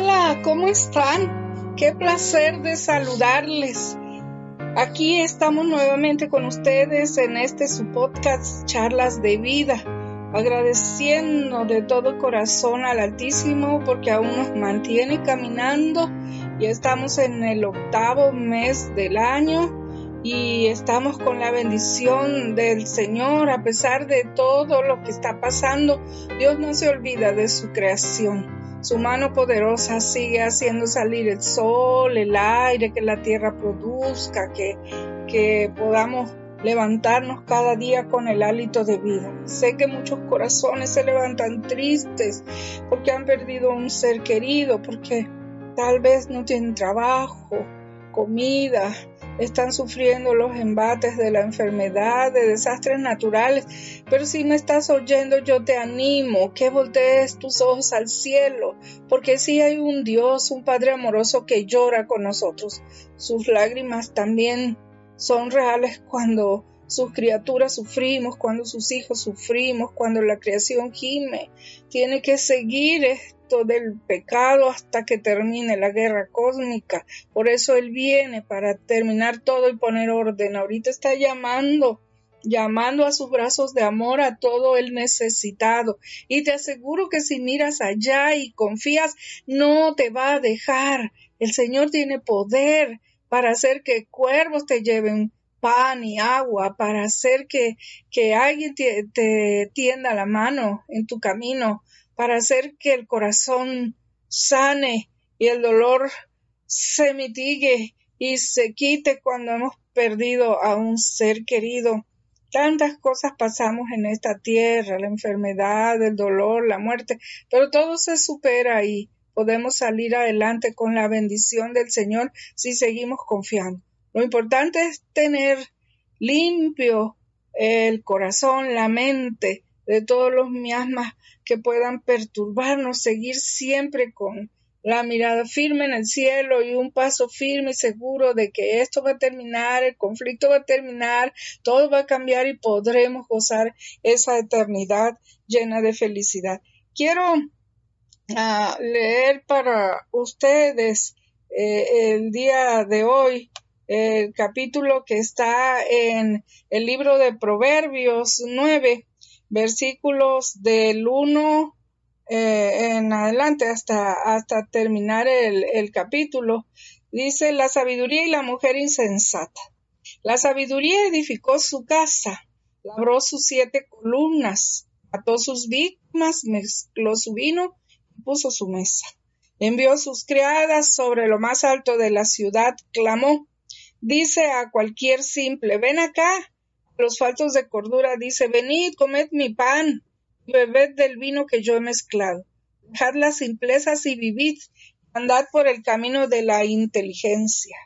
Hola, ¿cómo están? Qué placer de saludarles. Aquí estamos nuevamente con ustedes en este su podcast Charlas de Vida, agradeciendo de todo corazón al Altísimo porque aún nos mantiene caminando y estamos en el octavo mes del año y estamos con la bendición del Señor a pesar de todo lo que está pasando. Dios no se olvida de su creación. Su mano poderosa sigue haciendo salir el sol, el aire, que la tierra produzca, que, que podamos levantarnos cada día con el hálito de vida. Sé que muchos corazones se levantan tristes porque han perdido un ser querido, porque tal vez no tienen trabajo, comida, están sufriendo los embates de la enfermedad, de desastres naturales. Pero si me estás oyendo, yo te animo que voltees tus ojos al cielo, porque si hay un Dios, un Padre amoroso que llora con nosotros. Sus lágrimas también son reales cuando sus criaturas sufrimos, cuando sus hijos sufrimos, cuando la creación gime. Tiene que seguir del pecado hasta que termine la guerra cósmica. Por eso Él viene para terminar todo y poner orden. Ahorita está llamando llamando a sus brazos de amor a todo el necesitado. Y te aseguro que si miras allá y confías, no te va a dejar. El Señor tiene poder para hacer que cuervos te lleven pan y agua, para hacer que, que alguien te tienda la mano en tu camino, para hacer que el corazón sane y el dolor se mitigue y se quite cuando hemos perdido a un ser querido. Tantas cosas pasamos en esta tierra, la enfermedad, el dolor, la muerte, pero todo se supera y podemos salir adelante con la bendición del Señor si seguimos confiando. Lo importante es tener limpio el corazón, la mente de todos los miasmas que puedan perturbarnos, seguir siempre con la mirada firme en el cielo y un paso firme y seguro de que esto va a terminar, el conflicto va a terminar, todo va a cambiar y podremos gozar esa eternidad llena de felicidad. Quiero ah, leer para ustedes eh, el día de hoy el capítulo que está en el libro de Proverbios 9 versículos del 1 eh, en adelante hasta, hasta terminar el, capítulo, dice la sabiduría y la mujer insensata. La sabiduría edificó su casa, labró sus siete columnas, ató sus víctimas, mezcló su vino y puso su mesa. Envió sus criadas sobre lo más alto de la ciudad, clamó, dice a cualquier simple, ven acá, los faltos de cordura dice, venid, comed mi pan, bebed del vino que yo he mezclado. Dejad las simplezas y vivid, andad por el camino de la inteligencia.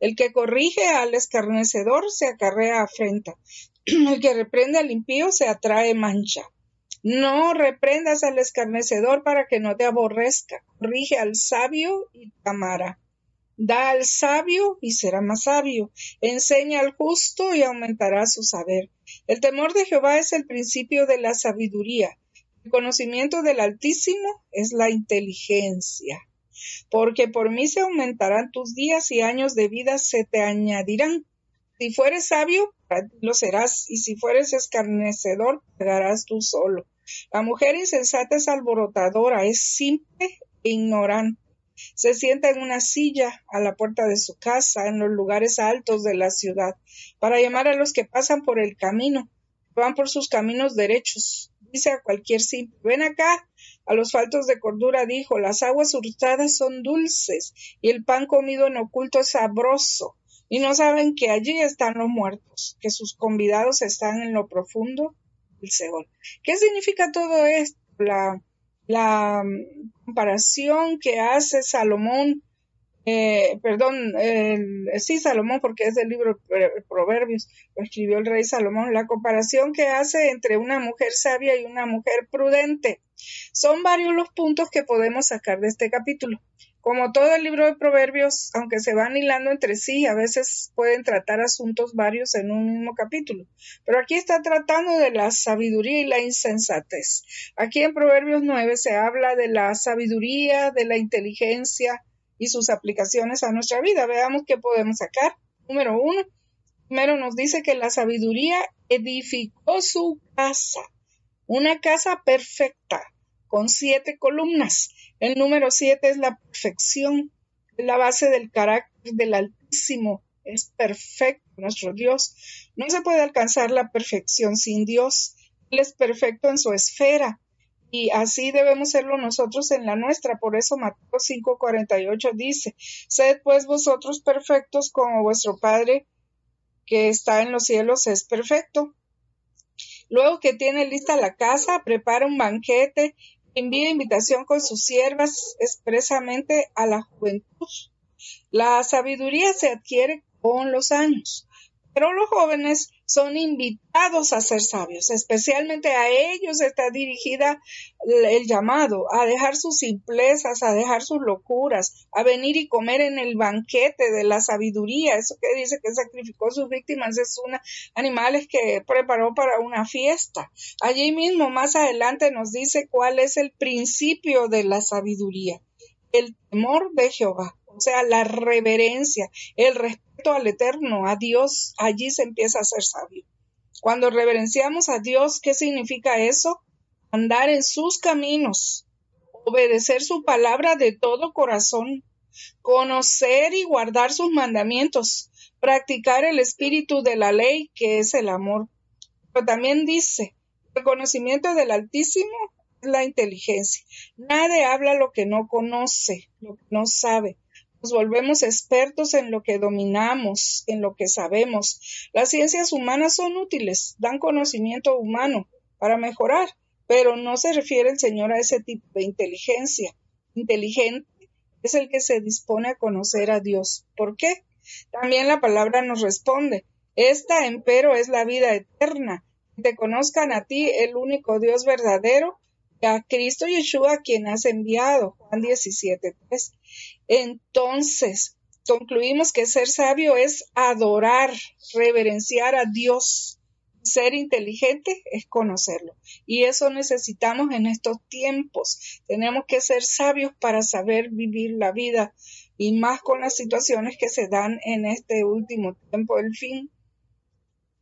El que corrige al escarnecedor se acarrea afrenta. El que reprende al impío se atrae mancha. No reprendas al escarnecedor para que no te aborrezca. Corrige al sabio y te amará. Da al sabio y será más sabio. Enseña al justo y aumentará su saber. El temor de Jehová es el principio de la sabiduría. El conocimiento del Altísimo es la inteligencia. Porque por mí se aumentarán tus días y años de vida se te añadirán. Si fueres sabio, lo serás, y si fueres escarnecedor, pagarás tú solo. La mujer insensata es alborotadora, es simple e ignorante se sienta en una silla a la puerta de su casa, en los lugares altos de la ciudad, para llamar a los que pasan por el camino, van por sus caminos derechos. Dice a cualquier simple, ven acá. A los faltos de cordura dijo, las aguas hurtadas son dulces y el pan comido en oculto es sabroso. Y no saben que allí están los muertos, que sus convidados están en lo profundo del Seol. ¿Qué significa todo esto? La la mm, comparación que hace Salomón, eh, perdón, sí, Salomón, porque es del libro Proverbios, lo escribió el rey Salomón, la comparación que hace entre una mujer sabia y una mujer prudente. Son varios los puntos que podemos sacar de este capítulo. Como todo el libro de Proverbios, aunque se van hilando entre sí, a veces pueden tratar asuntos varios en un mismo capítulo. Pero aquí está tratando de la sabiduría y la insensatez. Aquí en Proverbios 9 se habla de la sabiduría, de la inteligencia y sus aplicaciones a nuestra vida. Veamos qué podemos sacar. Número uno, primero nos dice que la sabiduría edificó su casa, una casa perfecta, con siete columnas el número siete es la perfección, la base del carácter del Altísimo. Es perfecto nuestro Dios. No se puede alcanzar la perfección sin Dios. Él es perfecto en su esfera. Y así debemos serlo nosotros en la nuestra. Por eso Mateo 5:48 dice, Sed pues vosotros perfectos como vuestro Padre que está en los cielos es perfecto. Luego que tiene lista la casa, prepara un banquete envía invitación con sus siervas expresamente a la juventud. La sabiduría se adquiere con los años, pero los jóvenes son invitados a ser sabios, especialmente a ellos está dirigida el llamado, a dejar sus simplezas, a dejar sus locuras, a venir y comer en el banquete de la sabiduría, eso que dice que sacrificó sus víctimas es una animales que preparó para una fiesta. Allí mismo más adelante nos dice cuál es el principio de la sabiduría, el temor de Jehová o sea, la reverencia, el respeto al eterno, a Dios, allí se empieza a ser sabio. Cuando reverenciamos a Dios, ¿qué significa eso? Andar en sus caminos, obedecer su palabra de todo corazón, conocer y guardar sus mandamientos, practicar el espíritu de la ley, que es el amor. Pero también dice, el conocimiento del Altísimo la inteligencia. Nadie habla lo que no conoce, lo que no sabe nos volvemos expertos en lo que dominamos, en lo que sabemos. Las ciencias humanas son útiles, dan conocimiento humano para mejorar, pero no se refiere el Señor a ese tipo de inteligencia. Inteligente es el que se dispone a conocer a Dios. ¿Por qué? También la palabra nos responde. Esta, empero, es la vida eterna, que te conozcan a ti, el único Dios verdadero, a Cristo Yeshua quien has enviado. Juan 17, Entonces, concluimos que ser sabio es adorar, reverenciar a Dios. Ser inteligente es conocerlo. Y eso necesitamos en estos tiempos. Tenemos que ser sabios para saber vivir la vida y más con las situaciones que se dan en este último tiempo del fin.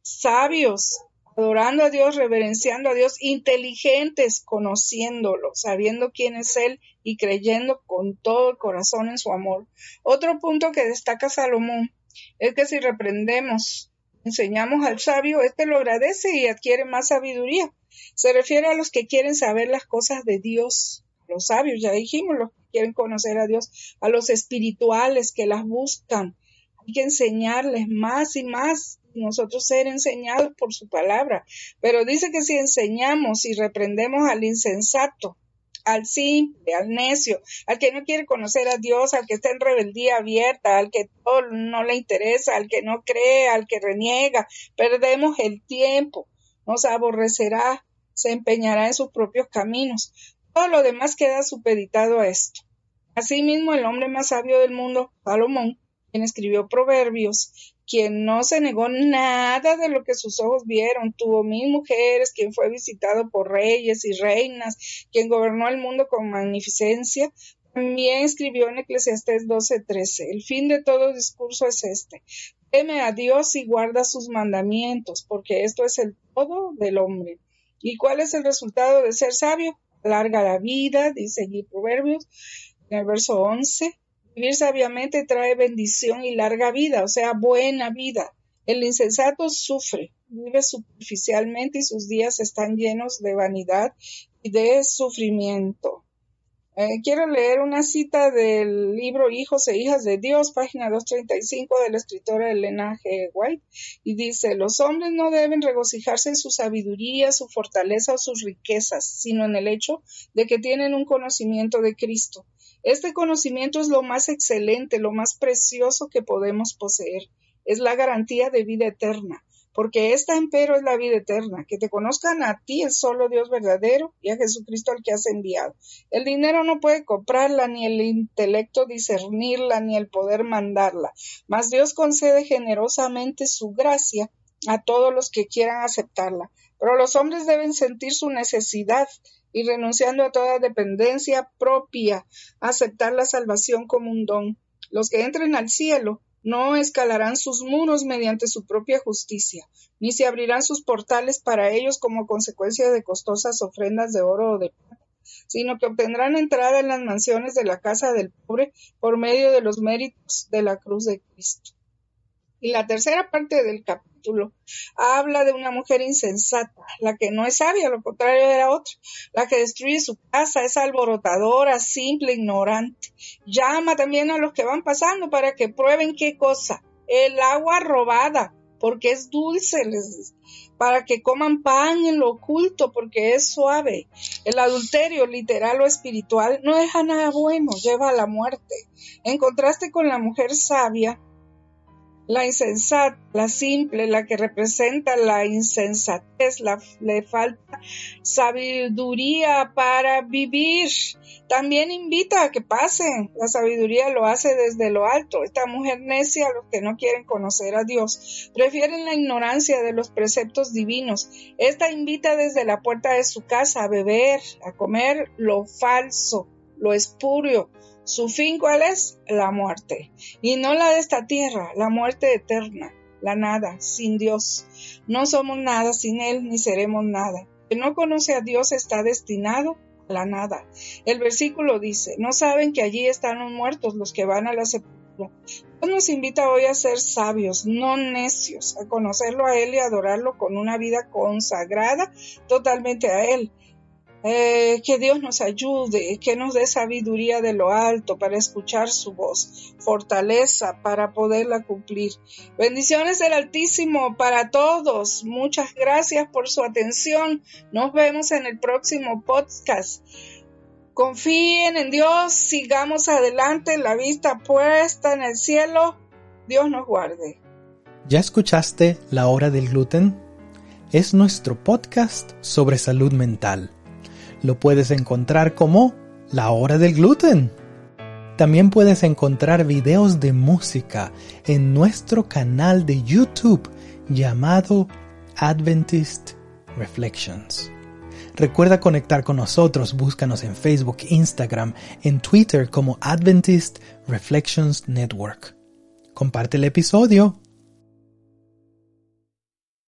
Sabios adorando a Dios, reverenciando a Dios, inteligentes, conociéndolo, sabiendo quién es Él y creyendo con todo el corazón en su amor. Otro punto que destaca Salomón es que si reprendemos, enseñamos al sabio, éste lo agradece y adquiere más sabiduría. Se refiere a los que quieren saber las cosas de Dios, los sabios, ya dijimos, los que quieren conocer a Dios, a los espirituales que las buscan. Hay que enseñarles más y más nosotros ser enseñados por su palabra. Pero dice que si enseñamos y reprendemos al insensato, al simple, al necio, al que no quiere conocer a Dios, al que está en rebeldía abierta, al que todo no le interesa, al que no cree, al que reniega, perdemos el tiempo, nos aborrecerá, se empeñará en sus propios caminos. Todo lo demás queda supeditado a esto. Asimismo, el hombre más sabio del mundo, Salomón, quien escribió Proverbios, quien no se negó nada de lo que sus ojos vieron, tuvo mil mujeres, quien fue visitado por reyes y reinas, quien gobernó el mundo con magnificencia, también escribió en Eclesiastés 12:13, el fin de todo discurso es este, teme a Dios y guarda sus mandamientos, porque esto es el todo del hombre. ¿Y cuál es el resultado de ser sabio? Larga la vida, dice allí Proverbios, en el verso 11, Vivir sabiamente trae bendición y larga vida, o sea, buena vida. El insensato sufre, vive superficialmente y sus días están llenos de vanidad y de sufrimiento. Eh, quiero leer una cita del libro Hijos e Hijas de Dios, página 235 de la escritora Elena G. White, y dice, los hombres no deben regocijarse en su sabiduría, su fortaleza o sus riquezas, sino en el hecho de que tienen un conocimiento de Cristo. Este conocimiento es lo más excelente, lo más precioso que podemos poseer. Es la garantía de vida eterna porque esta empero es la vida eterna, que te conozcan a ti, el solo Dios verdadero, y a Jesucristo al que has enviado. El dinero no puede comprarla, ni el intelecto discernirla, ni el poder mandarla, mas Dios concede generosamente su gracia a todos los que quieran aceptarla. Pero los hombres deben sentir su necesidad y renunciando a toda dependencia propia, aceptar la salvación como un don. Los que entren al cielo no escalarán sus muros mediante su propia justicia, ni se abrirán sus portales para ellos como consecuencia de costosas ofrendas de oro o de plata, sino que obtendrán entrada en las mansiones de la casa del pobre por medio de los méritos de la cruz de Cristo. Y la tercera parte del capítulo habla de una mujer insensata, la que no es sabia, lo contrario era otra, la que destruye su casa, es alborotadora, simple, ignorante. Llama también a los que van pasando para que prueben qué cosa, el agua robada, porque es dulce, les, para que coman pan en lo oculto, porque es suave. El adulterio, literal o espiritual, no deja nada bueno, lleva a la muerte. En contraste con la mujer sabia, la insensata, la simple, la que representa la insensatez, la, le falta sabiduría para vivir. También invita a que pasen. La sabiduría lo hace desde lo alto. Esta mujer necia, los que no quieren conocer a Dios, prefieren la ignorancia de los preceptos divinos. Esta invita desde la puerta de su casa a beber, a comer lo falso, lo espurio, su fin cuál es? La muerte. Y no la de esta tierra, la muerte eterna, la nada, sin Dios. No somos nada sin Él, ni seremos nada. El no conoce a Dios está destinado a la nada. El versículo dice, no saben que allí están los muertos, los que van a la sepultura. Dios nos invita hoy a ser sabios, no necios, a conocerlo a Él y adorarlo con una vida consagrada totalmente a Él. Eh, que Dios nos ayude, que nos dé sabiduría de lo alto para escuchar su voz, fortaleza para poderla cumplir. Bendiciones del Altísimo para todos. Muchas gracias por su atención. Nos vemos en el próximo podcast. Confíen en Dios, sigamos adelante, la vista puesta en el cielo. Dios nos guarde. ¿Ya escuchaste La Hora del Gluten? Es nuestro podcast sobre salud mental lo puedes encontrar como La Hora del Gluten. También puedes encontrar videos de música en nuestro canal de YouTube llamado Adventist Reflections. Recuerda conectar con nosotros, búscanos en Facebook, Instagram, en Twitter como Adventist Reflections Network. Comparte el episodio